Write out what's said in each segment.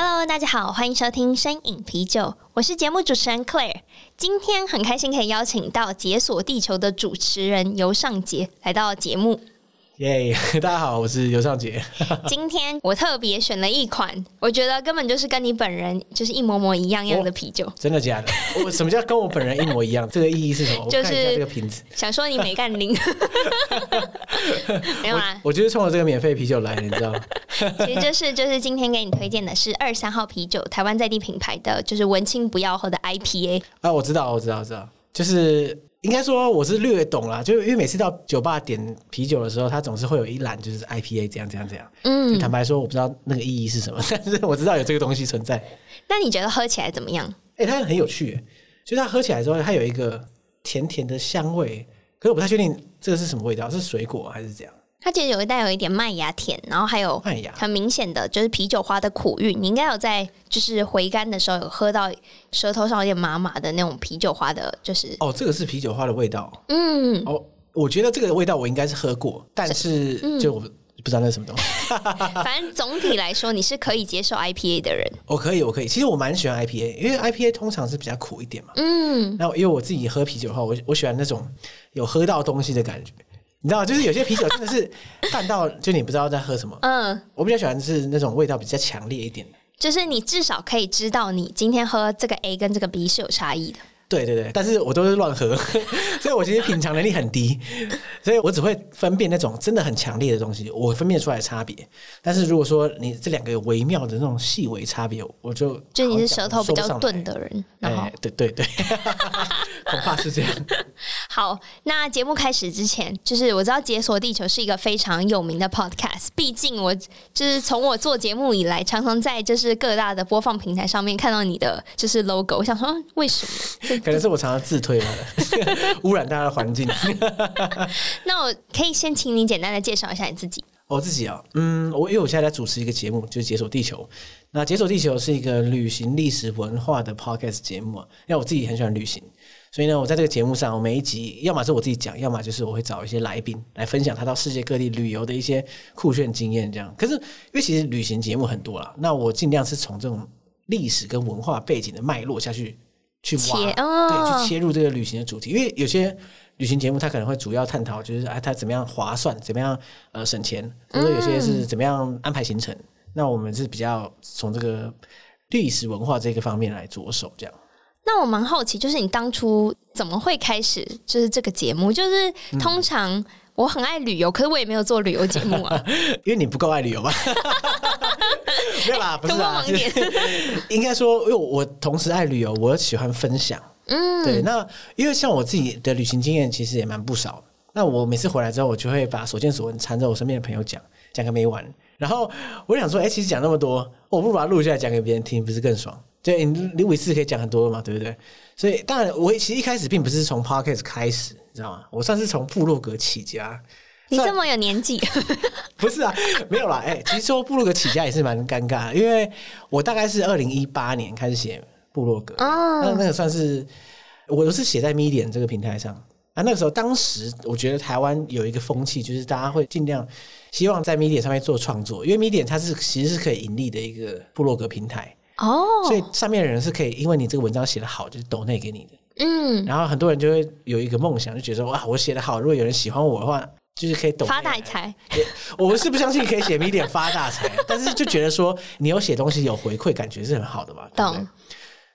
Hello，大家好，欢迎收听身饮啤酒，我是节目主持人 Claire。今天很开心可以邀请到解锁地球的主持人尤尚杰来到节目。耶！Yeah, 大家好，我是尤尚杰。今天我特别选了一款，我觉得根本就是跟你本人就是一模模一样样的啤酒。真的假的？我 什么叫跟我本人一模一样？这个意义是什么？就是这个瓶子。想说你没干零。没有啊我，我就是冲着这个免费啤酒来的，你知道吗？其实就是就是今天给你推荐的是二三号啤酒，台湾在地品牌的，就是文青不要喝的 IPA。啊，我知道，我知道，我知道，就是。应该说我是略懂啦，就因为每次到酒吧点啤酒的时候，他总是会有一栏就是 IPA 这样这样这样。嗯，坦白说我不知道那个意义是什么，但是我知道有这个东西存在。那你觉得喝起来怎么样？哎、欸，它很有趣，就是它喝起来之后，它有一个甜甜的香味，可是我不太确定这个是什么味道，是水果还是怎样？它其实有一带有一点麦芽甜，然后还有很明显的就是啤酒花的苦韵。你应该有在就是回甘的时候有喝到舌头上有点麻麻的那种啤酒花的，就是哦，这个是啤酒花的味道。嗯，哦，我觉得这个味道我应该是喝过，但是就我不知道那是什么东西。反正总体来说，你是可以接受 IPA 的人。我可以，我可以。其实我蛮喜欢 IPA，因为 IPA 通常是比较苦一点嘛。嗯，那因为我自己喝啤酒的话，我我喜欢那种有喝到东西的感觉。你知道，就是有些啤酒真的是 淡到就你不知道在喝什么。嗯，我比较喜欢是那种味道比较强烈一点的，就是你至少可以知道你今天喝这个 A 跟这个 B 是有差异的。对对对，但是我都是乱喝，所以我其实品尝能力很低，所以我只会分辨那种真的很强烈的东西，我分辨出来的差别。但是如果说你这两个有微妙的那种细微差别，我就就你是舌头比较钝的人，然后、欸、对对对，恐怕是这样。好，那节目开始之前，就是我知道《解锁地球》是一个非常有名的 podcast，毕竟我就是从我做节目以来，常常在就是各大的播放平台上面看到你的就是 logo，我想说为什么？可能是我常常自推吧，污染大家的环境。那我可以先请你简单的介绍一下你自己。我自己啊，嗯，我因为我现在在主持一个节目，就是《解锁地球》。那《解锁地球》是一个旅行历史文化的 podcast 节目啊。因为我自己很喜欢旅行，所以呢，我在这个节目上，我每一集要么是我自己讲，要么就是我会找一些来宾来分享他到世界各地旅游的一些酷炫经验。这样，可是因为其实旅行节目很多啦，那我尽量是从这种历史跟文化背景的脉络下去。去挖，哦、对，去切入这个旅行的主题，因为有些旅行节目它可能会主要探讨，就是哎，它怎么样划算，怎么样呃省钱，或者有些是怎么样安排行程。嗯、那我们是比较从这个历史文化这个方面来着手，这样。那我蛮好奇，就是你当初怎么会开始就是这个节目？就是通常。嗯我很爱旅游，可是我也没有做旅游节目啊。因为你不够爱旅游吧？没有啦，不是啊。应该说，因为我同时爱旅游，我喜欢分享。嗯，对。那因为像我自己的旅行经验，其实也蛮不少。那我每次回来之后，我就会把所见所闻缠着我身边的朋友讲，讲个没完。然后我想说，哎、欸，其实讲那么多，我不如把它录下来讲给别人听，不是更爽？对，你录一次可以讲很多嘛，对不对？所以，当然，我其实一开始并不是从 Podcast 开始。你知道吗？我算是从部落格起家。你这么有年纪？不是啊，没有啦。哎、欸，其实说部落格起家也是蛮尴尬的，因为我大概是二零一八年开始写部落格。哦。那那个算是我都是写在 Medium 这个平台上啊。那个时候，当时我觉得台湾有一个风气，就是大家会尽量希望在 Medium 上面做创作，因为 Medium 它是其实是可以盈利的一个部落格平台。哦。所以上面的人是可以，因为你这个文章写得好，就是抖内给你的。嗯，然后很多人就会有一个梦想，就觉得哇，我写得好，如果有人喜欢我的话，就是可以抖发大财。我是不相信可以写 Medium 发大财，但是就觉得说你有写东西有回馈，感觉是很好的嘛。懂。对对，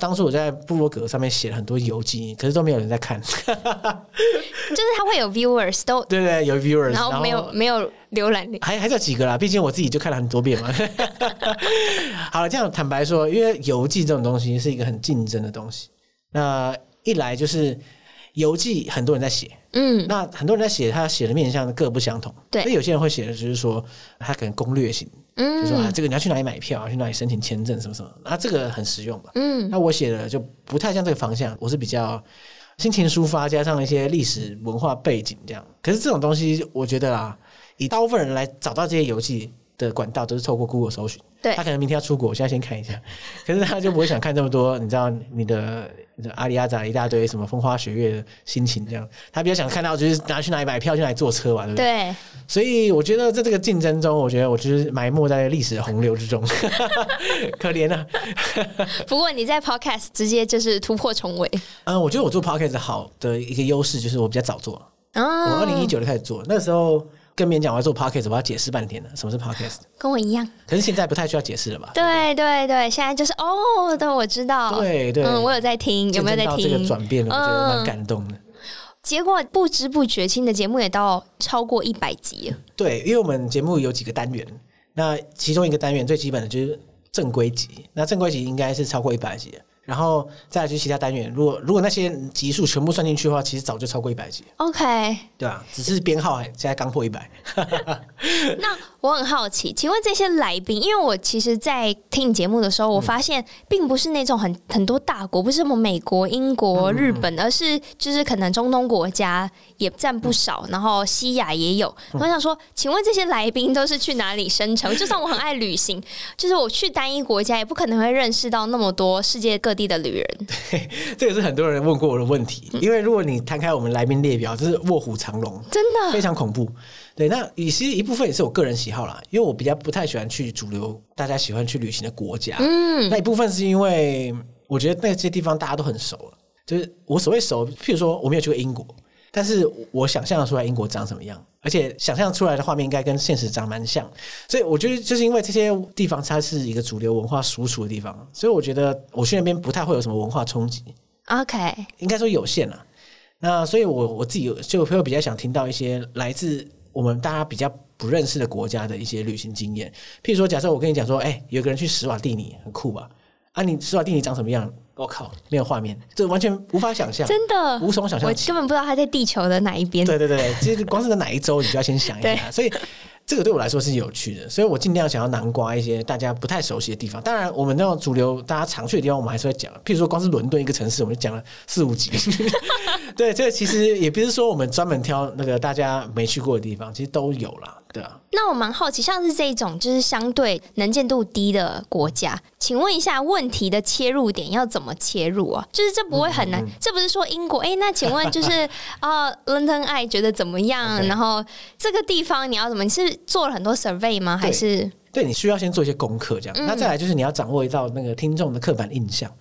当初我在部落格上面写了很多游记，可是都没有人在看。就是他会有 viewers 都对对有 viewers，然后没有没有浏览率，还还有几个啦，毕竟我自己就看了很多遍嘛。好了，这样坦白说，因为游记这种东西是一个很竞争的东西，那。一来就是游记很多人在写，嗯，那很多人在写，他写的面向各不相同。对，那有些人会写的就是说，他可能攻略型，嗯，就说啊，这个你要去哪里买票，去哪里申请签证，什么什么，那这个很实用吧？嗯，那我写的就不太像这个方向，我是比较心情抒发，加上一些历史文化背景这样。可是这种东西，我觉得啊，以大部分人来找到这些游记的管道，都是透过 Google 搜寻。对，他可能明天要出国，我现在先看一下，可是他就不会想看这么多，你知道你的。阿里阿扎一大堆什么风花雪月的心情这样，他比较想看到就是拿去哪里买票，去哪里坐车嘛，对不对？对。所以我觉得在这个竞争中，我觉得我就是埋没在历史的洪流之中，可怜啊。不过你在 Podcast 直接就是突破重围。嗯，我觉得我做 Podcast 好的一个优势就是我比较早做，哦、我二零一九就开始做，那个时候。跟别人讲我要做 podcast，我要解释半天了。什么是 podcast？跟我一样。可是现在不太需要解释了吧？对对对，现在就是哦，对，我知道。对对，嗯，我有在听，有没有在听？这个转变了，我觉得蛮感动的。结果不知不觉，新的节目也到超过一百集了。对，因为我们节目有几个单元，那其中一个单元最基本的就是正规集，那正规集应该是超过一百集的。然后再来就是其他单元，如果如果那些集数全部算进去的话，其实早就超过一百集。OK，对啊，只是编号现在刚破一百。那我很好奇，请问这些来宾，因为我其实，在听你节目的时候，我发现并不是那种很很多大国，不是什么美国、英国、日本，而是就是可能中东国家也占不少，然后西亚也有。我想说，请问这些来宾都是去哪里生成？就算我很爱旅行，就是我去单一国家，也不可能会认识到那么多世界各地的旅人。对，这也是很多人问过我的问题。因为如果你摊开我们来宾列表，就是卧虎藏龙，真的非常恐怖。对，那其实一部分也是我个人喜好啦，因为我比较不太喜欢去主流大家喜欢去旅行的国家。嗯，那一部分是因为我觉得那些地方大家都很熟了，就是我所谓熟，譬如说我没有去过英国，但是我想象出来英国长什么样，而且想象出来的画面应该跟现实长蛮像，所以我觉得就是因为这些地方它是一个主流文化输出的地方，所以我觉得我去那边不太会有什么文化冲击。OK，应该说有限了。那所以我我自己就会比较想听到一些来自。我们大家比较不认识的国家的一些旅行经验，譬如说，假设我跟你讲说，哎、欸，有个人去史瓦蒂尼，很酷吧？啊，你史瓦蒂尼长什么样？我靠，没有画面，这完全无法想象，真的无从想象，我根本不知道他在地球的哪一边。对对对，其实光是在哪一周，你就要先想一下，所以。这个对我来说是有趣的，所以我尽量想要南瓜一些大家不太熟悉的地方。当然，我们那种主流大家常去的地方，我们还是会讲。譬如说，光是伦敦一个城市，我们就讲了四五集。对，这个其实也不是说我们专门挑那个大家没去过的地方，其实都有啦。对啊。那我蛮好奇，像是这种就是相对能见度低的国家，请问一下，问题的切入点要怎么切入啊？就是这不会很难，嗯嗯嗯，这不是说英国哎？那请问就是 啊，London Eye 觉得怎么样.然后这个地方你要怎么？你是做了很多 survey 吗？还是对，对你需要先做一些功课这样？嗯、那再来就是你要掌握一道那个听众的刻板印象，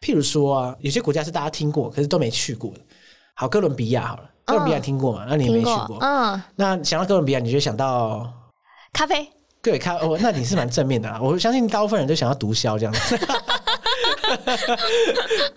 譬如说啊，有些国家是大家听过，可是都没去过的。好，哥伦比亚好了。哥伦比亚听过吗？那你也没去过。嗯，那想到哥伦比亚，你就想到咖啡。对，咖哦，那你是蛮正面的啊。我相信大部分人都想要毒枭这样子。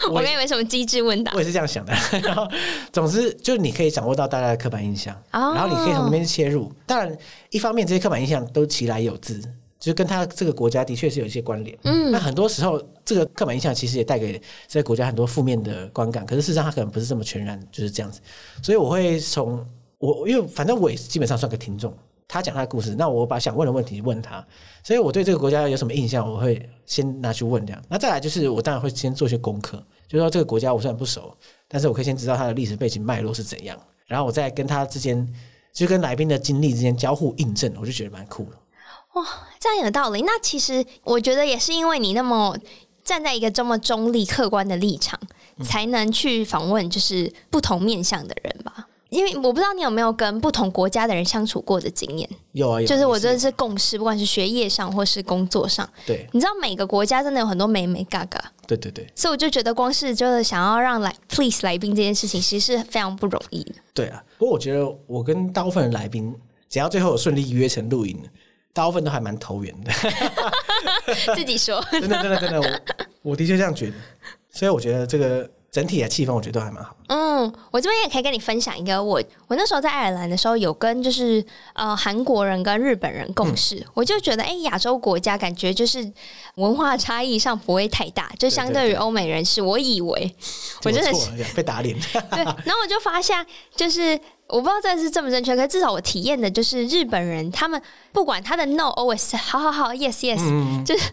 我刚以为什么机智问答，我也是这样想的。然后，总之，就是你可以掌握到大家的刻板印象，然后你可以从那边切入。当然，一方面这些刻板印象都其来有自。就是跟他这个国家的确是有一些关联，嗯，那很多时候这个刻板印象其实也带给这个国家很多负面的观感，可是事实上他可能不是这么全然就是这样子，所以我会从我因为反正我也基本上算个听众，他讲他的故事，那我把想问的问题问他，所以我对这个国家有什么印象，我会先拿去问这样，那再来就是我当然会先做一些功课，就是说这个国家我虽然不熟，但是我可以先知道它的历史背景脉络是怎样，然后我再跟他之间就跟来宾的经历之间交互印证，我就觉得蛮酷的。哇，这样有道理。那其实我觉得也是因为你那么站在一个这么中立、客观的立场，嗯、才能去访问就是不同面向的人吧。因为我不知道你有没有跟不同国家的人相处过的经验。有啊，有。就是我真的是共事，不管是学业上或是工作上。对。你知道每个国家真的有很多眉眉角角。对对对。所以我就觉得，光是就是想要让来 please 来宾这件事情，其实是非常不容易的。对啊，不过我觉得我跟大部分的来宾，只要最后有顺利约成录影。大部分都还蛮投缘的，自己说，真的真的真的，我我的确这样觉得，所以我觉得这个整体的气氛我觉得都还蛮好。嗯，我这边也可以跟你分享一个，我我那时候在爱尔兰的时候，有跟就是呃韩国人跟日本人共事，嗯、我就觉得哎，亚洲国家感觉就是文化差异上不会太大，就相对于欧美人士，我以为我真的是 被打脸。对，然后我就发现，就是我不知道这是正不正确，可是至少我体验的就是日本人，他们不管他的 no always 好好好 yes yes，嗯、就是。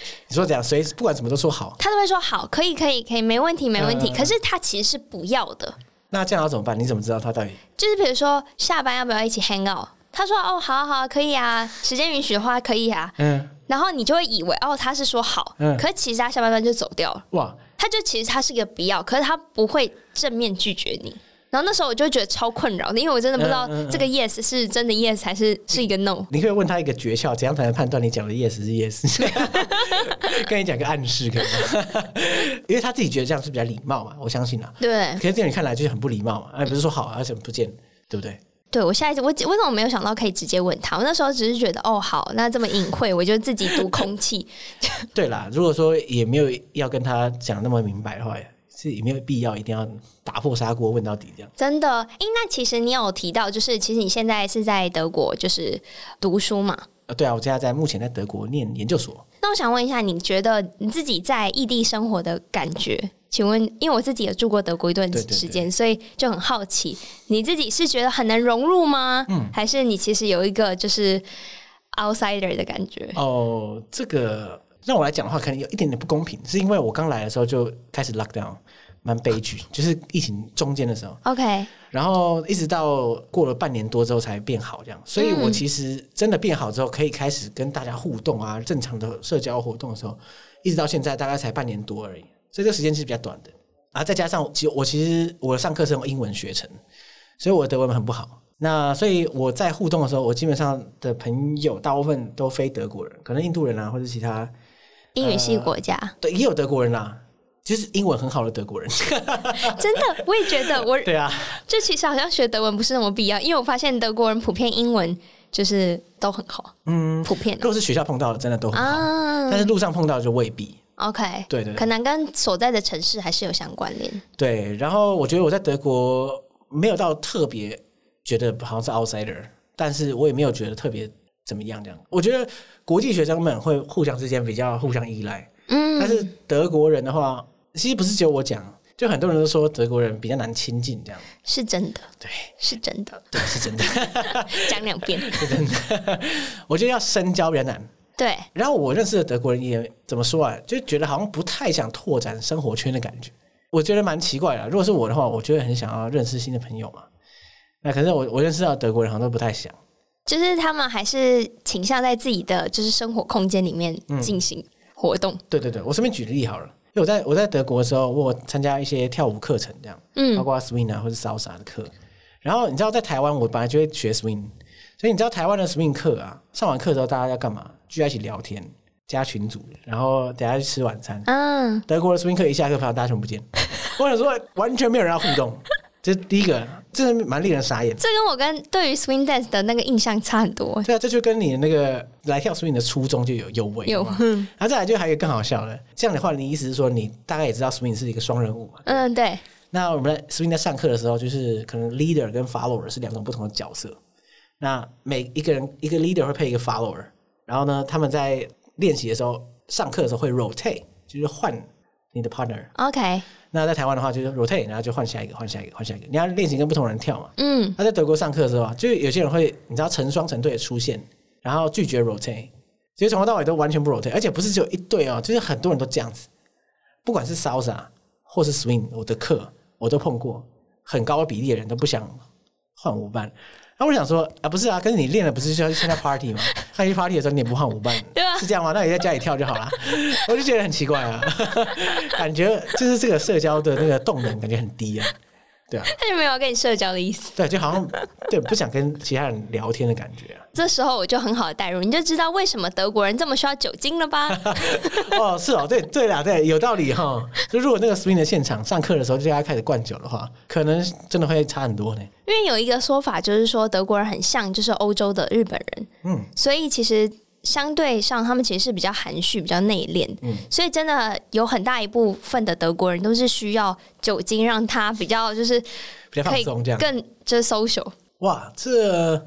你说怎样，谁不管怎么都说好，他都会说好，可以，可以，可以，没问题，没问题。呃、可是他其实是不要的。那这样要怎么办？你怎么知道他到底？就是比如说下班要不要一起 hang out？他说哦，好啊，好啊，可以啊，时间允许的话可以啊。嗯。然后你就会以为哦，他是说好，嗯。可是其实他下班班就走掉了。哇。他就其实他是一个不要，可是他不会正面拒绝你。然后那时候我就觉得超困扰的，因为我真的不知道这个 yes 是真的 yes 还是是一个 no。你可以问他一个诀窍，怎样才能判断你讲的 yes 是 yes？跟你讲个暗示可以吗？因为他自己觉得这样是比较礼貌嘛，我相信啊。对。可是在你看来就是很不礼貌嘛，哎，不是说好，而且不见，对不对？对，我下一次我为什么没有想到可以直接问他？我那时候只是觉得哦，好，那这么隐晦，我就自己读空气。对啦，如果说也没有要跟他讲那么明白的话。是也没有必要一定要打破砂锅问到底这样。真的，哎，那其实你有提到，就是其实你现在是在德国，就是读书嘛？呃，对啊，我现在在目前在德国念研究所。那我想问一下，你觉得你自己在异地生活的感觉？请问，因为我自己也住过德国一段时间，对对对，所以就很好奇，你自己是觉得很难融入吗？嗯，还是你其实有一个就是 outsider 的感觉？哦，这个。让我来讲的话，可能有一点点不公平，是因为我刚来的时候就开始 lock down，蛮悲剧，就是疫情中间的时候。OK，然后一直到过了半年多之后才变好，这样。所以我其实真的变好之后，可以开始跟大家互动啊，正常的社交活动的时候，一直到现在大概才半年多而已，所以这个时间是比较短的。啊，再加上其实我其实我上课是用英文学成，所以我的德文很不好。那所以我在互动的时候，我基本上的朋友大部分都非德国人，可能印度人啊，或者其他。英语系国家、呃、对，也有德国人啦，就是英文很好的德国人。真的，我也觉得我对啊，这其实好像学德文不是那么必要，因为我发现德国人普遍英文就是都很好，嗯，普遍。如果是学校碰到的，真的都很好，啊、但是路上碰到的就未必。OK，对，对对，可能跟所在的城市还是有相关联。对，然后我觉得我在德国没有到特别觉得好像是 outsider，但是我也没有觉得特别。怎么样？这样，我觉得国际学生们会互相之间比较互相依赖。嗯，但是德国人的话，其实不是只有我讲，就很多人都说德国人比较难亲近，这样是真的。对，是真的。对，是真的。讲两遍，是真的。我觉得要深交比较难。对。然后我认识的德国人也怎么说啊？就觉得好像不太想拓展生活圈的感觉。我觉得蛮奇怪的。如果是我的话，我觉得很想要认识新的朋友嘛。那可是我我认识到德国人好像都不太想。就是他们还是倾向在自己的就是生活空间里面进行活动。嗯。对对对，我顺便举个例好了，因为我在我在德国的时候，我参加一些跳舞课程，这样，嗯，包括 swing 啊或者 salsa 的课。然后你知道，在台湾我本来就会学 swing，所以你知道台湾的 swing 课啊，上完课之后大家要干嘛？聚在一起聊天，加群组，然后等下去吃晚餐。嗯，德国的 swing 课一下课，发现大家全不见，我想说完全没有人要互动。这是第一个，这是蛮令人傻眼。这跟我跟对于 swing dance 的那个印象差很多。对啊，这就跟你的那个来跳 swing 的初衷就有有违。有，然后再来就还有更好笑的，这样的话，你意思是说你大概也知道 swing 是一个双人舞嘛？嗯，对。那我们在 swing 在上课的时候，就是可能 leader 跟 follower 是两种不同的角色。那每一个人一个 leader 会配一个 follower，然后呢，他们在练习的时候，上课的时候会 rotate，就是换你的 partner。OK。那在台湾的话，就是 rotate，然后就换下一个，换下一个，换下一个。你要练习跟不同人跳嘛。嗯。那在德国上课的时候啊，就有些人会，你知道成双成对的出现，然后拒绝 rotate，其实从头到尾都完全不 rotate，而且不是只有一对哦，就是很多人都这样子。不管是 salsa 或是 swing，我的课我都碰过，很高的比例的人都不想换舞伴。那我想说啊，不是啊，可是你练了不是就要参加 party 吗？参加 party 的时候你也不换舞伴，对啊，是这样吗？那你在家里跳就好了。我就觉得很奇怪啊，感觉就是这个社交的那个动能感觉很低啊。对啊，他就没有跟你社交的意思。对，就好像对不想跟其他人聊天的感觉啊。这时候我就很好的代入，你就知道为什么德国人这么需要酒精了吧？哦，是哦，对对啦，对，有道理哈。就如果那个 swing 的现场上课的时候就大家开始灌酒的话，可能真的会差很多呢。因为有一个说法就是说德国人很像就是欧洲的日本人，嗯，所以其实相对上他们其实是比较含蓄、比较内敛，嗯，所以真的有很大一部分的德国人都是需要酒精让他比较就是比较放松，这样更就是 social。哇，这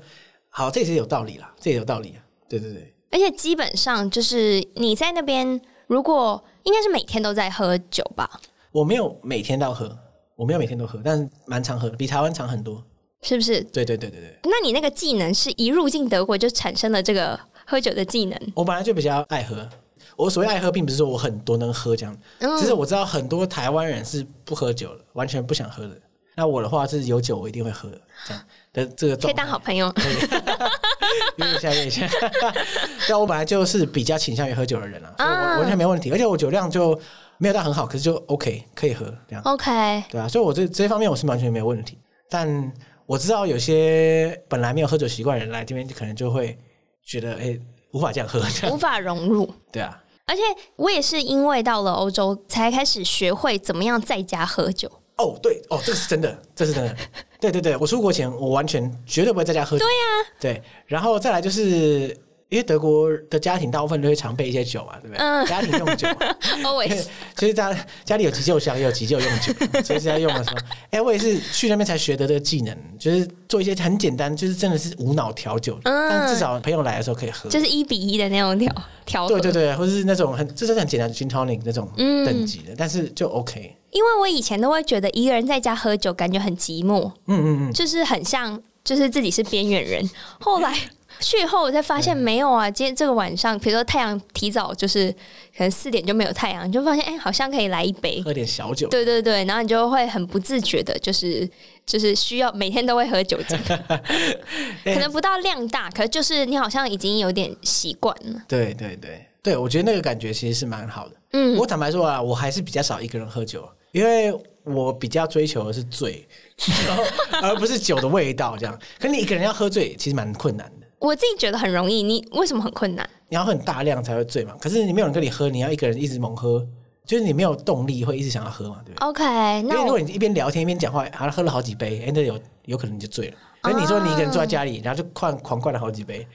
好，这也是有道理啦，这也有道理啊，对对对。而且基本上就是你在那边，如果应该是每天都在喝酒吧？我没有每天都喝，我没有每天都喝，但蛮常喝的，比台湾常很多，是不是？对对对对对。那你那个技能是一入境德国就产生了这个喝酒的技能？我本来就比较爱喝，我所谓爱喝，并不是说我很多能喝这样，嗯，其实我知道很多台湾人是不喝酒的，完全不想喝的。那我的话是有酒我一定会喝的，这样的这个可以当好朋友，约一下约一下。但我本来就是比较倾向于喝酒的人啊，所以我完全没问题，而且我酒量就没有到很好，可是就 OK 可以喝这样。OK，对啊，所以我这这方面我是完全没有问题。但我知道有些本来没有喝酒习惯的人来这边，可能就会觉得哎、欸、无法这样喝这样，无法融入。对啊，而且我也是因为到了欧洲才开始学会怎么样在家喝酒。哦，对哦，这是真的，这是真的。对对对，我出国前我完全绝对不会在家喝酒。对呀、啊，对，然后再来就是。因为德国的家庭大部分都会常备一些酒嘛，对不对？嗯，家庭用酒，always。所以家家里有急救箱，也有急救用酒，所以在用的时候，哎，我也是去那边才学的这个技能，就是做一些很简单，就是真的是无脑调酒，嗯，但至少朋友来的时候可以喝，就是一比一的那种调调。对对对，或者是那种很，这是很简单的 gin tonic 那种等级的，嗯，但是就 OK。因为我以前都会觉得一个人在家喝酒感觉很寂寞，嗯嗯嗯，就是很像，就是自己是边缘人。后来。去后我才发现没有啊，今天这个晚上，比如说太阳提早，就是可能四点就没有太阳，你就发现哎、欸，好像可以来一杯，喝点小酒。对对对，然后你就会很不自觉的，就是就是需要每天都会喝酒精，可能不到量大，可是就是你好像已经有点习惯了。对对对对，我觉得那个感觉其实是蛮好的。嗯，我坦白说啊，我还是比较少一个人喝酒，因为我比较追求的是醉，然后而不是酒的味道这样。可是你一个人要喝醉，其实蛮困难的。我自己觉得很容易，你为什么很困难？你要很大量才会醉嘛。可是你没有人跟你喝，你要一个人一直猛喝，就是你没有动力会一直想要喝嘛，对不对？OK，那如果你一边聊天一边讲话，好像喝了好几杯，哎、欸，那有有可能你就醉了。可是你说你一个人坐在家里，然后就狂狂灌了好几杯，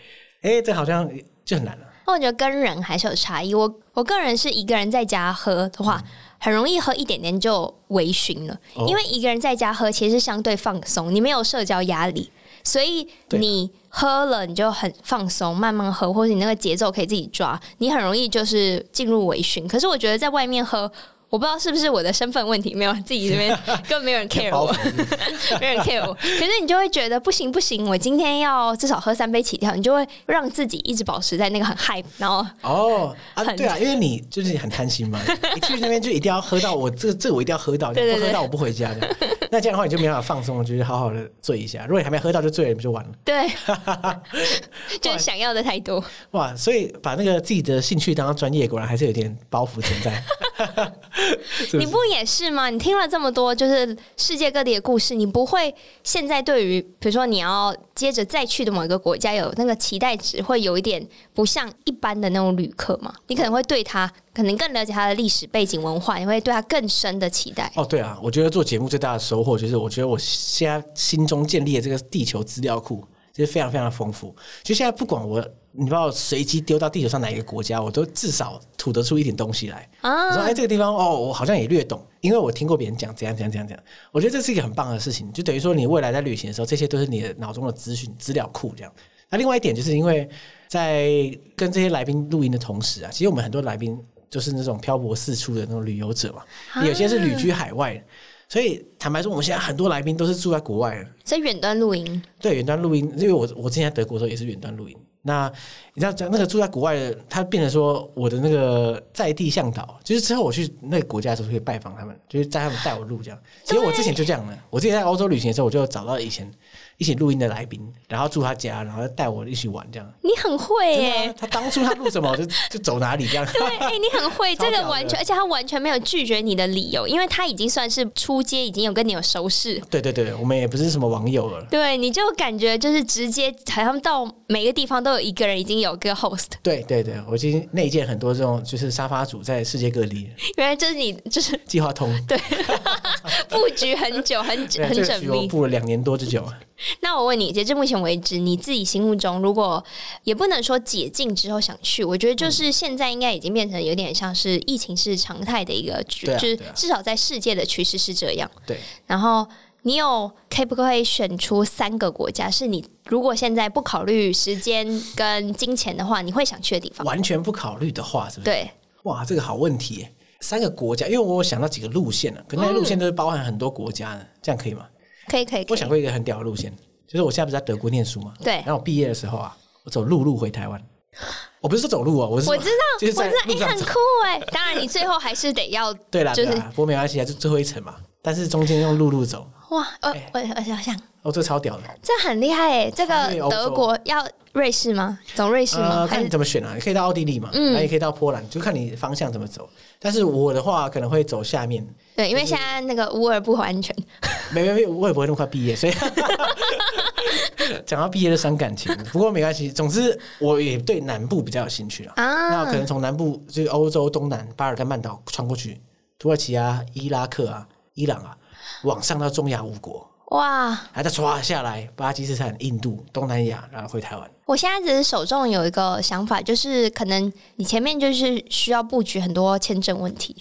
哎、欸，这好像就很难了。那我觉得跟人还是有差异。我我个人是一个人在家喝的话，嗯、很容易喝一点点就微醺了，哦，因为一个人在家喝其实是相对放松，你没有社交压力。所以你喝了，你就很放松，慢慢喝，或者你那个节奏可以自己抓，你很容易就是进入微醺。可是我觉得在外面喝。我不知道是不是我的身份问题，没有自己这边 根本没有人 care 我，没人 care 我。可是你就会觉得不行不行，我今天要至少喝三杯起跳，你就会让自己一直保持在那个很 high，然后哦啊对啊，因为你就是很贪心嘛，你去那边就一定要喝到我这个这个我一定要喝到，不喝到我不回家的。那这样的话你就没办法放松，就是好好的醉一下。如果你还没喝到就醉了，不就完了？对，就是想要的太多哇，所以把那个自己的兴趣当专业，果然还是有点包袱存在。是是，你不也是吗？你听了这么多，就是世界各地的故事，你不会现在对于比如说你要接着再去的某一个国家有那个期待值，会有一点不像一般的那种旅客吗？你可能会对他可能更了解他的历史背景文化，你会对他更深的期待。哦，对啊，我觉得做节目最大的收获就是，我觉得我现在心中建立的这个地球资料库，其实非常非常的丰富。就现在不管我。你把我随机丢到地球上哪一个国家，我都至少吐得出一点东西来。啊，我说哎，这个地方哦，我好像也略懂，因为我听过别人讲怎样怎样怎样怎样。我觉得这是一个很棒的事情，就等于说你未来在旅行的时候，这些都是你的脑中的资讯资料库这样。那另外一点就是因为在跟这些来宾录音的同时啊，其实我们很多来宾就是那种漂泊四处的那种旅游者嘛，啊、有些是旅居海外，所以坦白说，我们现在很多来宾都是住在国外的，在远端录音。对，远端录音，因为我我之前在德国的时候也是远端录音。那你知道，那个住在国外的，他变成说我的那个在地向导，就是之后我去那个国家的时候可以拜访他们，就是在他们带我路这样。其实我之前就这样的，我之前在欧洲旅行的时候，我就找到以前。一起录音的来宾，然后住他家，然后带我一起玩，这样。你很会耶！他当初他录什么，就就走哪里这样。对，哎、欸，你很会，这个完全，而且他完全没有拒绝你的理由，因为他已经算是出街，已经有跟你有熟识。对对对，我们也不是什么网友了。对，你就感觉就是直接，好像到每个地方都有一个人已经有个 host。对对对，我已经内建很多这种就是沙发主在世界各地。原来这是你就是计划通。对。布局很久，很很缜密，布了两年多之久。那我问你，截至目前为止，你自己心目中，如果也不能说解禁之后想去，我觉得就是现在应该已经变成有点像是疫情是常态的一个局，就是至少在世界的趋势是这样。对。然后你有可以不可以选出三个国家，是你如果现在不考虑时间跟金钱的话，你会想去的地方？完全不考虑的话，是不是？对。哇，这个好问题。三个国家，因为我想到几个路线啊，可那些路线都是包含很多国家的，嗯、这样可以吗？可以可以，可以。我想过一个很屌的路线，就是我现在不是在德国念书嘛？对。然后我毕业的时候啊，我走陆路回台湾。我不是说走路啊，我是我知道，就是在路上你很酷哎。当然，你最后还是得要 对啦，就是不过没关系啊，就最后一层嘛。但是中间用陆路走。哇，呃，我我想想，哦，这个超屌的，这很厉害哎。这个德国要瑞士吗？走瑞士吗？看你怎么选啊？你可以到奥地利嘛，嗯，也可以到波兰，就看你方向怎么走。但是我的话可能会走下面，对，因为现在那个乌尔不安全。没 没没，我也不会那么快毕业，所以 讲到毕业就伤感情。不过没关系，总之我也对南部比较有兴趣啊。那可能从南部就是欧洲东南巴尔干半岛穿过去，土耳其啊、伊拉克啊、伊朗啊。往上到中亚五国，哇，还在刷下来，巴基斯坦、印度、东南亚，然后回台湾。我现在只是手中有一个想法，就是可能你前面就是需要布局很多签证问题。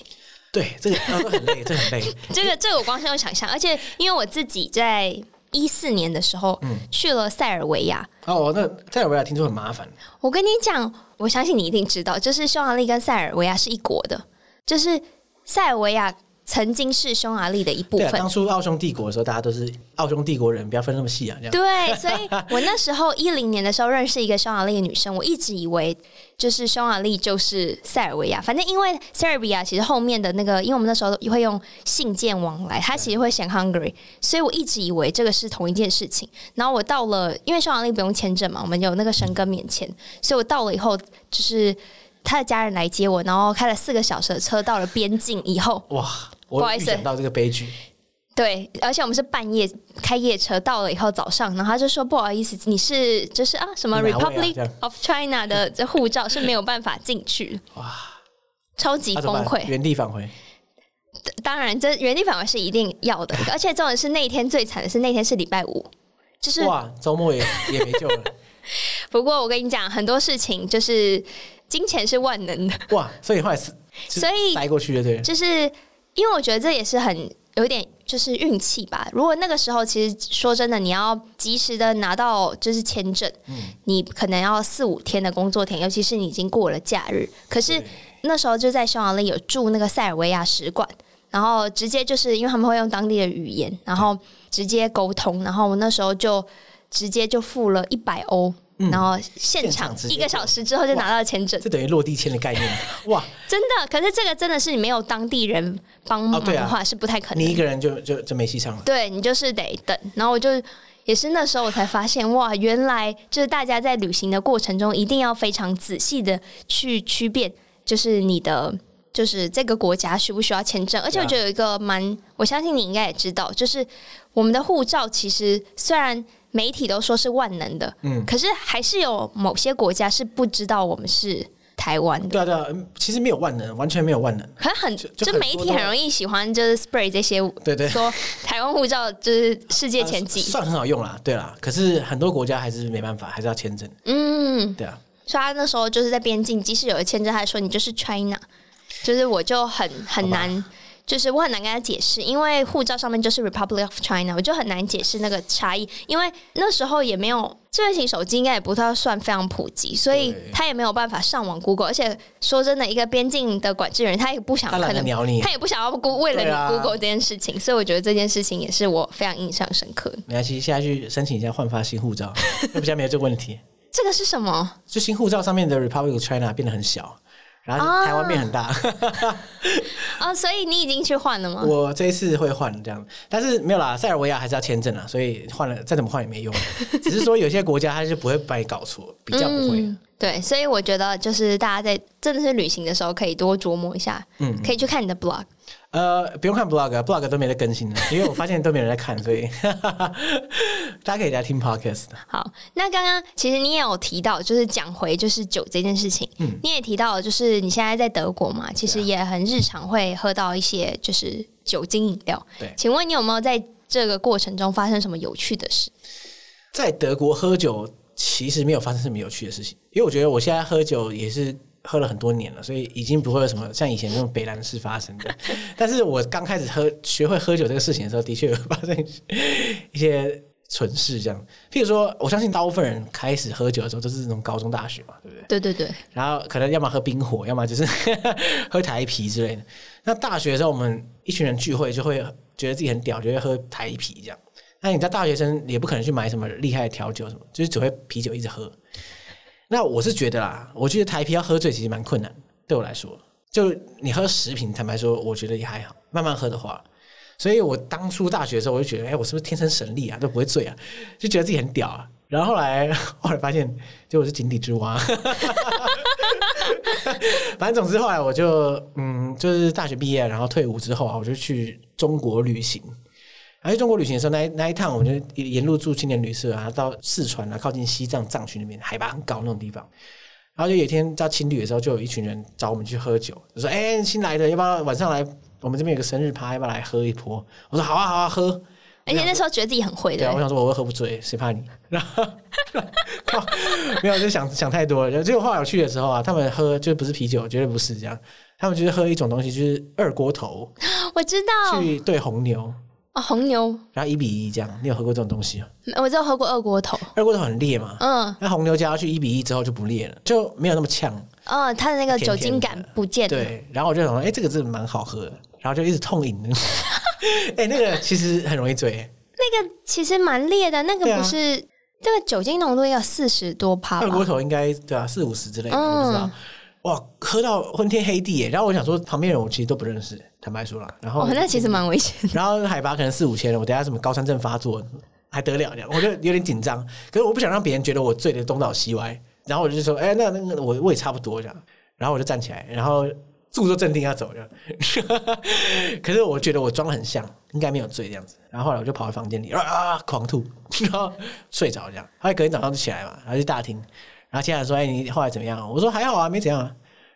对，这个很累，这个很累。这个这个我光是有想象，而且因为我自己在一四年的时候，嗯，去了塞尔维亚。哦，那塞尔维亚听说很麻烦。我跟你讲，我相信你一定知道，就是匈牙利跟塞尔维亚是一国的，就是塞尔维亚。曾经是匈牙利的一部分。当初奥匈帝国的时候，大家都是奥匈帝国人，不要分那么细啊。这样。对，所以我那时候一零年的时候认识一个匈牙利的女生，我一直以为就是匈牙利就是塞尔维亚。反正因为塞尔维亚其实后面的那个，因为我们那时候会用信件往来，它其实会写 Hungary，所以我一直以为这个是同一件事情。然后我到了，因为匈牙利不用签证嘛，我们有那个申根免签，所以我到了以后就是他的家人来接我，然后开了四个小时的车到了边境以后，哇。不好意思，到这个悲剧。对，而且我们是半夜开夜车到了以后，早上，然后他就说不好意思，你是就是啊什么 Republic of China 的这护照是没有办法进去。哇，超级崩溃，原地返回。当然，这原地返回是一定要的，而且重点是那一天最惨的是那天是礼拜五，就是哇，周末也也没救了。不过我跟你讲，很多事情就是金钱是万能的。哇，所以后来是所以塞过去的对，就是。因为我觉得这也是很有点就是运气吧。如果那个时候，其实说真的，你要及时的拿到就是签证，嗯，你可能要四五天的工作天，尤其是你已经过了假日。可是那时候就在匈牙利有住那个塞尔维亚使馆，然后直接就是因为他们会用当地的语言，然后直接沟通，然后我那时候就直接就付了一百欧。然后现场一个小时之后就拿到签证，这等于落地签的概念 哇！真的，可是这个真的是你没有当地人帮忙的话是不太可能，你一个人就就就没戏唱了。对，你就是得等。然后我就也是那时候我才发现哇，原来就是大家在旅行的过程中一定要非常仔细的去区辨，就是你的就是这个国家需不需要签证。而且我觉得有一个蛮，我相信你应该也知道，就是我们的护照其实虽然。媒体都说是万能的，嗯，可是还是有某些国家是不知道我们是台湾的。对啊，对啊，其实没有万能，完全没有万能。可很就，就媒体很容易喜欢就是 spray 这些，对对，说台湾护照就是世界前几，啊，算很好用啦。对啦，可是很多国家还是没办法，还是要签证。嗯，对啊。所以他那时候就是在边境，即使有了签证，他说你就是 China，就是我就很很难。就是我很难跟他解释，因为护照上面就是 Republic of China，我就很难解释那个差异。因为那时候也没有智慧型手机，应该也不太算非常普及，所以他也没有办法上网 Google。而且说真的，一个边境的管制人，他也不想可能他也不想要 Google 为了你 Google 这件事情，啊、所以我觉得这件事情也是我非常印象深刻。没关系，现在去申请一下换发新护照，比较没有这个问题。这个是什么？就新护照上面的 Republic of China 变得很小。然后台湾变很大啊，啊，所以你已经去换了吗？我这一次会换这样，但是没有啦，塞尔维亚还是要签证啊，所以换了再怎么换也没用。只是说有些国家它是不会把你搞错，比较不会。嗯对，所以我觉得就是大家在真的是旅行的时候，可以多琢磨一下。嗯，可以去看你的 blog。呃，不用看 blog，blog 都没得更新了，因为我发现都没人在看，所以 大家可以来听 podcast。好，那刚刚其实你也有提到，就是讲回就是酒这件事情。嗯，你也提到，就是你现在在德国嘛，其实也很日常会喝到一些就是酒精饮料。对，请问你有没有在这个过程中发生什么有趣的事？在德国喝酒其实没有发生什么有趣的事情，因为我觉得我现在喝酒也是喝了很多年了，所以已经不会有什么像以前那种北兰事发生的。但是我刚开始喝学会喝酒这个事情的时候，的确有发生一些。蠢事这样，譬如说，我相信大部分人开始喝酒的时候都是那种高中、大学嘛，对不对？对对对。然后可能要么喝冰火，要么就是喝台啤之类的。那大学的时候，我们一群人聚会就会觉得自己很屌，就会喝台啤这样。那你在大学生也不可能去买什么厉害的调酒什么，就是只会啤酒一直喝。那我是觉得啦，我觉得台啤要喝醉其实蛮困难，对我来说，就你喝十瓶，坦白说，我觉得也还好。慢慢喝的话。所以我当初大学的时候，我就觉得，哎、我是不是天生神力啊，都不会醉啊，就觉得自己很屌啊。然后后来 后来发现，就我是井底之蛙。反正总之后来我就，嗯，就是大学毕业，然后退伍之后啊，我就去中国旅行。然后去中国旅行的时候，那那一趟，我们就沿路住青年旅社啊，到四川啊，靠近西藏藏区那边，海拔很高那种地方。然后就有一天到青旅的时候，就有一群人找我们去喝酒，就说：“哎、欸，新来的，要不要晚上来？”我们这边有个生日趴，要不要来喝一波？我说好啊，好啊，喝。而且那时候觉得自己很会的。对，我想说我会喝不醉，谁怕你？然后 没有，就想想太多了。结果后来我去的时候啊，他们喝就不是啤酒，绝对不是这样。他们就是喝一种东西，就是二锅头。我知道。去兑红牛。哦，红牛。然后一比一这样，你有喝过这种东西吗？我只有喝过二锅头。二锅头很烈嘛？嗯。那红牛加下去一比一之后就不烈了，就没有那么呛。哦，它的那个酒精感不见了。对。然后我就想说，哎，这个真的蛮好喝的。然后就一直痛饮，哎、欸，那个其实很容易醉。那个其实蛮烈的，那个不是、啊、这个酒精浓度要四十多帕，二锅头应该对啊，四五十之类的，嗯、我不知道。哇，喝到昏天黑地耶！然后我想说，旁边人我其实都不认识，坦白说了。然后、哦、那其实蛮危险。然后海拔可能四五千了，我等下什么高山症发作还得了这样，我就有点紧张。可是我不想让别人觉得我醉的东倒西歪，然后我就说，哎，那那个我我也差不多这样。然后我就站起来，然后。故作镇定要走了，可是我觉得我装得很像，应该没有醉这样子。然后后来我就跑到房间里啊啊狂吐，然后睡着这样。后来隔天早上就起来嘛，然后去大厅，然后接下来说：“哎，你后来怎么样？”我说：“还好啊，没怎样啊。”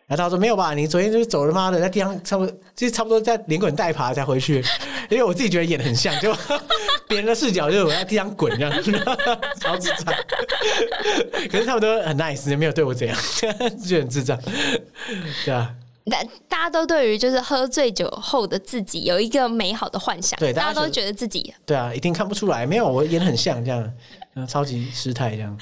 然后他说：“没有吧？你昨天就是走了妈的，在地上差不多，就差不多在连滚带爬才回去，因为我自己觉得演的很像，就 别人的视角就是我在地上滚这样，超智障。可是他们都很 nice，没有对我怎样，就很智障，对啊。”大大家都对于就是喝醉酒后的自己有一个美好的幻想，对，大家都觉得自己对啊，一定看不出来，没有，我演的很像这样，超级失态这样，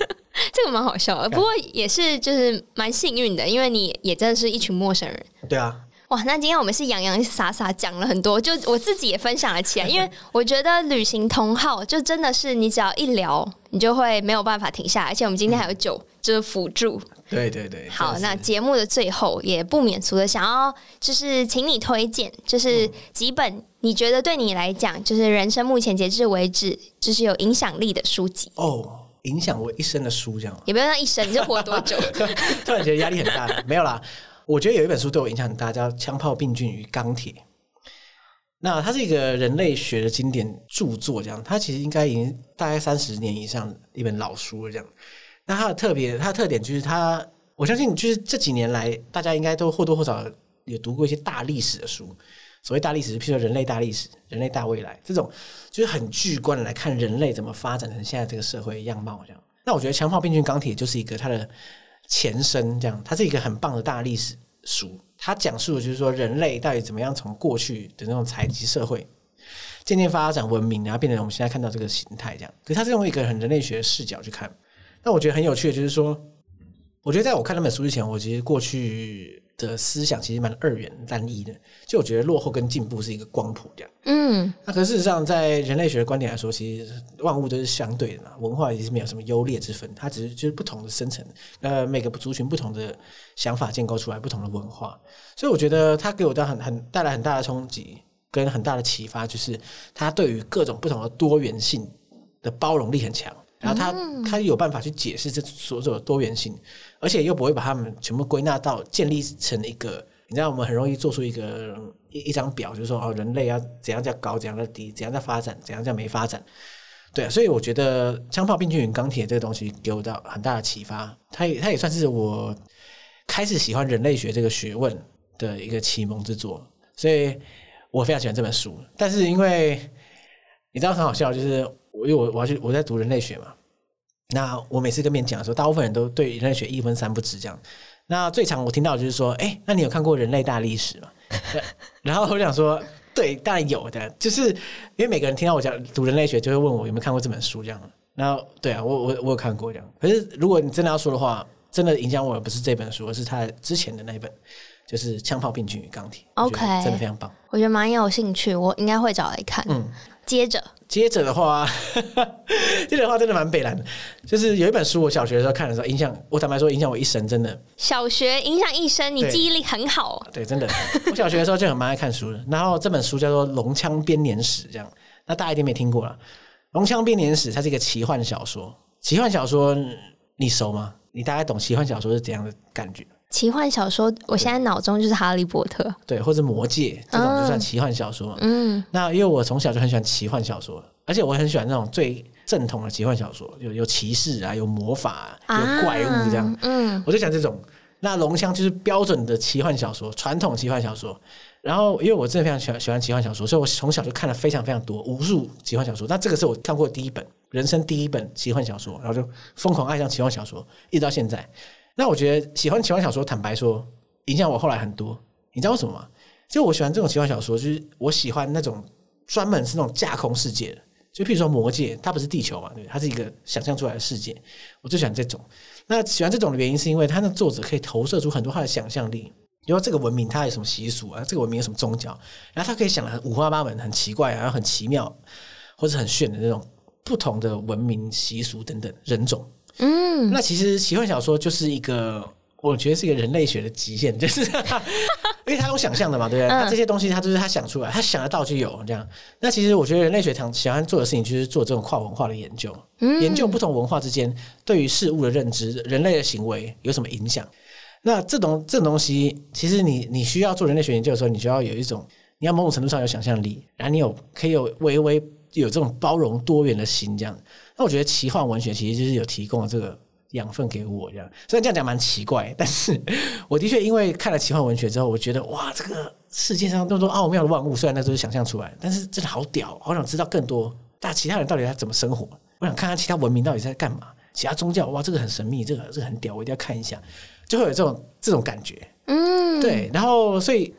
这个蛮好笑的，不过也是就是蛮幸运的，因为你也真的是一群陌生人，对啊。哇，那今天我们是洋洋洒洒讲了很多，就我自己也分享了起来，因为 我觉得旅行同好就真的是你只要一聊，你就会没有办法停下来，而且我们今天还有酒，嗯、就是辅助。对对对。好，那节目的最后也不免俗的想要就是请你推荐，就是几本你觉得对你来讲就是人生目前截至为止就是有影响力的书籍哦，影响我一生的书这样，也不用说一生，你就活多久？突然觉得压力很大，没有啦。我觉得有一本书对我影响很大，叫《枪炮、病菌与钢铁》。那它是一个人类学的经典著作，这样。它其实应该已经大概三十年以上一本老书了，这样。那它的特别，它的特点就是它，我相信就是这几年来，大家应该都或多或少也读过一些大历史的书。所谓大历史，譬如说人类大历史、人类大未来这种，就是很巨观的来看人类怎么发展成现在这个社会样貌，这样。那我觉得《枪炮、病菌、钢铁》就是一个它的。前身这样，它是一个很棒的大历史书。它讲述的就是说，人类到底怎么样从过去的那种采集社会，渐渐发展文明，然后变成我们现在看到这个形态这样。可是它是用一个很人类学的视角去看。那我觉得很有趣的，就是说，我觉得在我看那本书之前，我其实过去。的思想其实蛮二元单一的，就我觉得落后跟进步是一个光谱这样。嗯，那可事实上，在人类学的观点来说，其实万物都是相对的嘛，文化也是没有什么优劣之分，它只是就是不同的生成，呃，每个族群不同的想法建构出来不同的文化，所以我觉得它给我的很很带来很大的冲击跟很大的启发，就是它对于各种不同的多元性的包容力很强。然后他他有办法去解释这所有的多元性，而且又不会把他们全部归纳到建立成一个，你知道我们很容易做出一个一一张表，就是说哦，人类要怎样叫高，怎样叫低，怎样叫发展，怎样叫没发展，对啊，所以我觉得《枪炮、病菌与钢铁》这个东西给我到很大的启发，它也它也算是我开始喜欢人类学这个学问的一个启蒙之作，所以我非常喜欢这本书。但是因为你知道很好笑，就是我因为我我要去我在读人类学嘛，那我每次跟别人讲的时候，大部分人都对人类学一分三不知这样。那最常我听到的就是说，哎，那你有看过《人类大历史》吗？然后我想说，对，当然有的，就是因为每个人听到我讲读人类学，就会问我有没有看过这本书这样。然后对啊，我我我有看过这样。可是如果你真的要说的话，真的影响我的不是这本书，而是他之前的那一本，就是《枪炮、病菌与钢铁》。OK，真的非常棒，我觉得蛮有兴趣，我应该会找来看。嗯，接着接着的话，接着的话真的蛮北蓝的。就是有一本书，我小学的时候看的时候，影响我坦白说，影响我一生，真的。小学影响一生，你记忆力很好。对，对，真的。我小学的时候就很蛮爱看书的。然后这本书叫做《龙枪编年史》，这样，那大家一定没听过了。《龙枪编年史》它是一个奇幻小说，奇幻小说你熟吗？你大概懂奇幻小说是怎样的感觉？奇幻小说，我现在脑中就是《哈利波特》，对，或者《魔戒》这种就算奇幻小说。嗯，那因为我从小就很喜欢奇幻小说，而且我很喜欢那种最正统的奇幻小说，有有骑士啊，有魔法啊，有怪物这样。嗯，我就讲这种。那《龙枪》就是标准的奇幻小说，传统奇幻小说。然后，因为我真的非常喜欢喜欢奇幻小说，所以我从小就看了非常非常多无数奇幻小说。那这个是我看过第一本人生第一本奇幻小说，然后就疯狂爱上奇幻小说，一直到现在。那我觉得喜欢奇幻小说，坦白说，影响我后来很多。你知道为什么吗？就我喜欢这种奇幻小说，就是我喜欢那种专门是那种架空世界的，就譬如说《魔戒》，它不是地球嘛，对，它是一个想象出来的世界。我最喜欢这种。那喜欢这种的原因，是因为它的作者可以投射出很多他的想象力。因为这个文明它有什么习俗啊？这个文明有什么宗教？然后他可以想的很五花八门，很奇怪，然后很奇妙，或者很炫的那种不同的文明习俗等等人种。嗯，那其实奇幻小说就是一个，我觉得是一个人类学的极限，就是 因为他有想象的嘛，对不对？他这些东西他就是他想出来，他想得到就有这样。那其实我觉得人类学常喜欢做的事情就是做这种跨文化的研究，研究不同文化之间对于事物的认知、人类的行为有什么影响。那这种这种东西，其实你你需要做人类学研究的时候，你就要有一种，你要某种程度上有想象力，然后你有可以有微微有这种包容多元的心，这样。那我觉得奇幻文学其实就是有提供了这个养分给我，这样。虽然这样讲蛮奇怪，但是我的确因为看了奇幻文学之后，我觉得哇，这个世界上那么多奥妙的万物，虽然那都是想象出来，但是真的好屌，好想知道更多，但其他人到底在怎么生活？我想看看其他文明到底在干嘛，其他宗教，哇，这个很神秘，这个这个很屌，我一定要看一下。就会有这种这种感觉，嗯，对，然后所以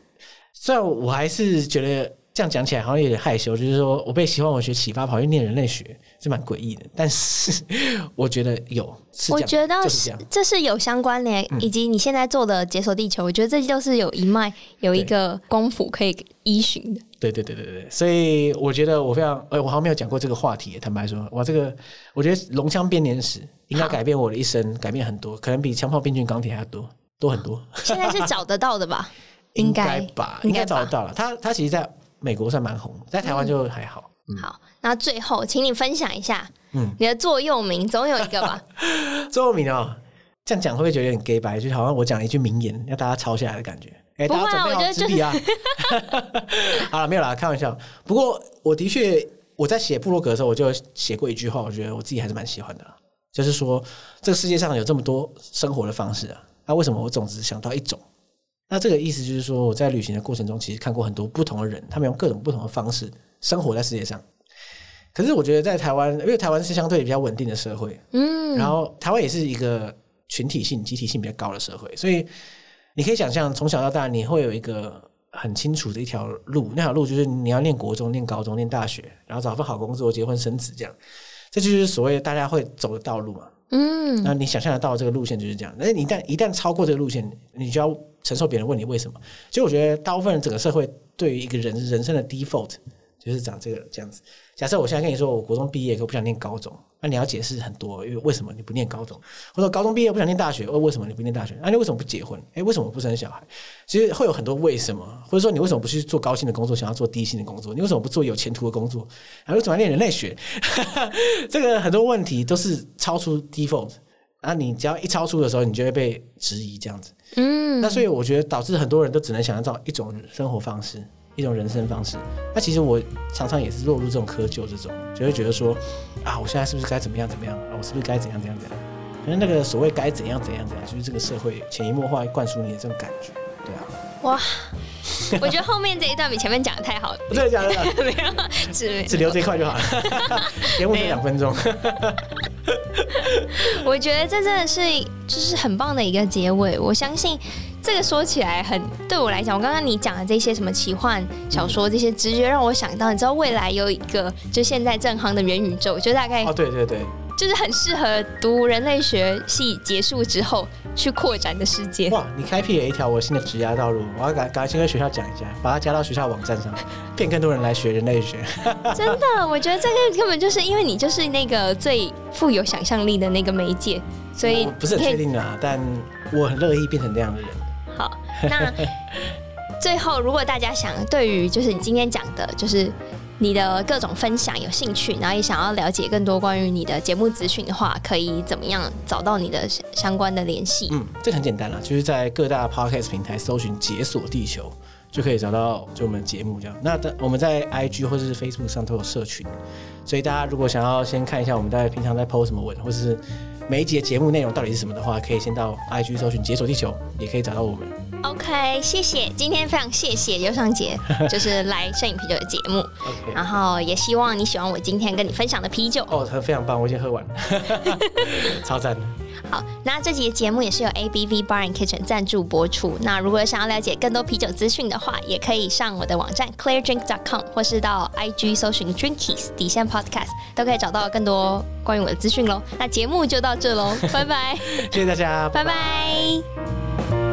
虽然我还是觉得这样讲起来好像有点害羞，就是说我被喜欢文学启发跑去念人类学是蛮诡异的，但是 我觉得有，我觉得是这是有相关联，以及你现在做的解锁地球，我觉得这就是有一脉有一个功夫可以依循的。对对对对对，所以我觉得我非常，呃，我好像没有讲过这个话题，坦白说，哇，这个我觉得龙枪编年史。应该改变我的一生，改变很多，可能比枪炮、病菌、钢铁还要多，多很多。现在是找得到的吧？应该吧，应该找得到了。他他其实在美国算蛮红，在台湾就还好。嗯嗯、好，那最后请你分享一下，嗯，你的座右铭总有一个吧？座右铭哦，这样讲会不会觉得有点 gay 白？就好像我讲了一句名言，要大家抄下来的感觉。哎、欸，大家准备好纸笔啊！好了，没有啦，开玩笑。不过我的确我在写部落格的时候，我就写过一句话，我觉得我自己还是蛮喜欢的。就是说，这个世界上有这么多生活的方式啊，那为什么我总只想到一种？那这个意思就是说，我在旅行的过程中，其实看过很多不同的人，他们用各种不同的方式生活在世界上。可是我觉得在台湾，因为台湾是相对比较稳定的社会，嗯，然后台湾也是一个群体性、集体性比较高的社会，所以你可以想象，从小到大你会有一个很清楚的一条路，那条路就是你要念国中、念高中、念大学，然后找份好工作、结婚生子这样。这就是所谓大家会走的道路嘛，嗯，那你想象得到这个路线就是这样。那你一旦一旦超过这个路线，你就要承受别人问你为什么。其实我觉得大部分人整个社会对于一个人人生的 default 就是长这个这样子。假设我现在跟你说，我国中毕业，可我不想念高中。那你要解释很多，因为为什么你不念高中？或者高中毕业不想念大学，为为什么你不念大学？那、啊、你为什么不结婚？诶，为什么不生小孩？其实会有很多为什么，或者说你为什么不去做高薪的工作，想要做低薪的工作？你为什么不做有前途的工作？还为什么要念人类学？这个很多问题都是超出 default，啊，你只要一超出的时候，你就会被质疑这样子。嗯，那所以我觉得导致很多人都只能想要找一种生活方式。一种人生方式，那其实我常常也是落入这种窠臼，这种就会觉得说，啊，我现在是不是该怎么样怎么样？啊，我是不是该怎样怎样怎样？可能那个所谓该怎样怎样怎样，就是这个社会潜移默化灌输你的这种感觉，对啊。哇，我觉得后面这一段比前面讲的太好了。真的假的？没有，只只留这一块就好了。节目就两分钟。我觉得这真的是就是很棒的一个结尾。我相信这个说起来很对我来讲，我刚刚你讲的这些什么奇幻小说这些直觉让我想到，你知道未来有一个就现在正夯的元宇宙，就大概哦，对对对。就是很适合读人类学系结束之后去扩展的世界。哇，你开辟了一条我新的职业道路，我要赶赶快先跟学校讲一下，把它加到学校网站上，骗更多人来学人类学。真的，我觉得这个根本就是因为你就是那个最富有想象力的那个媒介，所以不是很确定啊，但我很乐意变成那样的人。好，那最后如果大家想对于就是你今天讲的，就是。你的各种分享有兴趣，然后也想要了解更多关于你的节目资讯的话，可以怎么样找到你的相关的联系？嗯，这很简单啦，就是在各大 podcast 平台搜寻“解锁地球”，就可以找到就我们节目这样。那的我们在 IG 或者是 Facebook 上都有社群，所以大家如果想要先看一下我们在平常在 PO 什么文，或者是每一集的节目内容到底是什么的话，可以先到 IG 搜寻“解锁地球”，也可以找到我们。OK，谢谢，今天非常谢谢尤尚杰，就是来摄影啤酒的节目。OK，然后也希望你喜欢我今天跟你分享的啤酒。哦，非常棒，我已经喝完了，超赞。好，那这集的节目也是由 ABV Bar and Kitchen 赞助播出。那如果想要了解更多啤酒资讯的话，也可以上我的网站 ClearDrink.com，或是到 IG 搜寻 Drinkies 底线 Podcast，都可以找到更多关于我的资讯喽。那节目就到这喽，拜拜，谢谢大家，拜拜。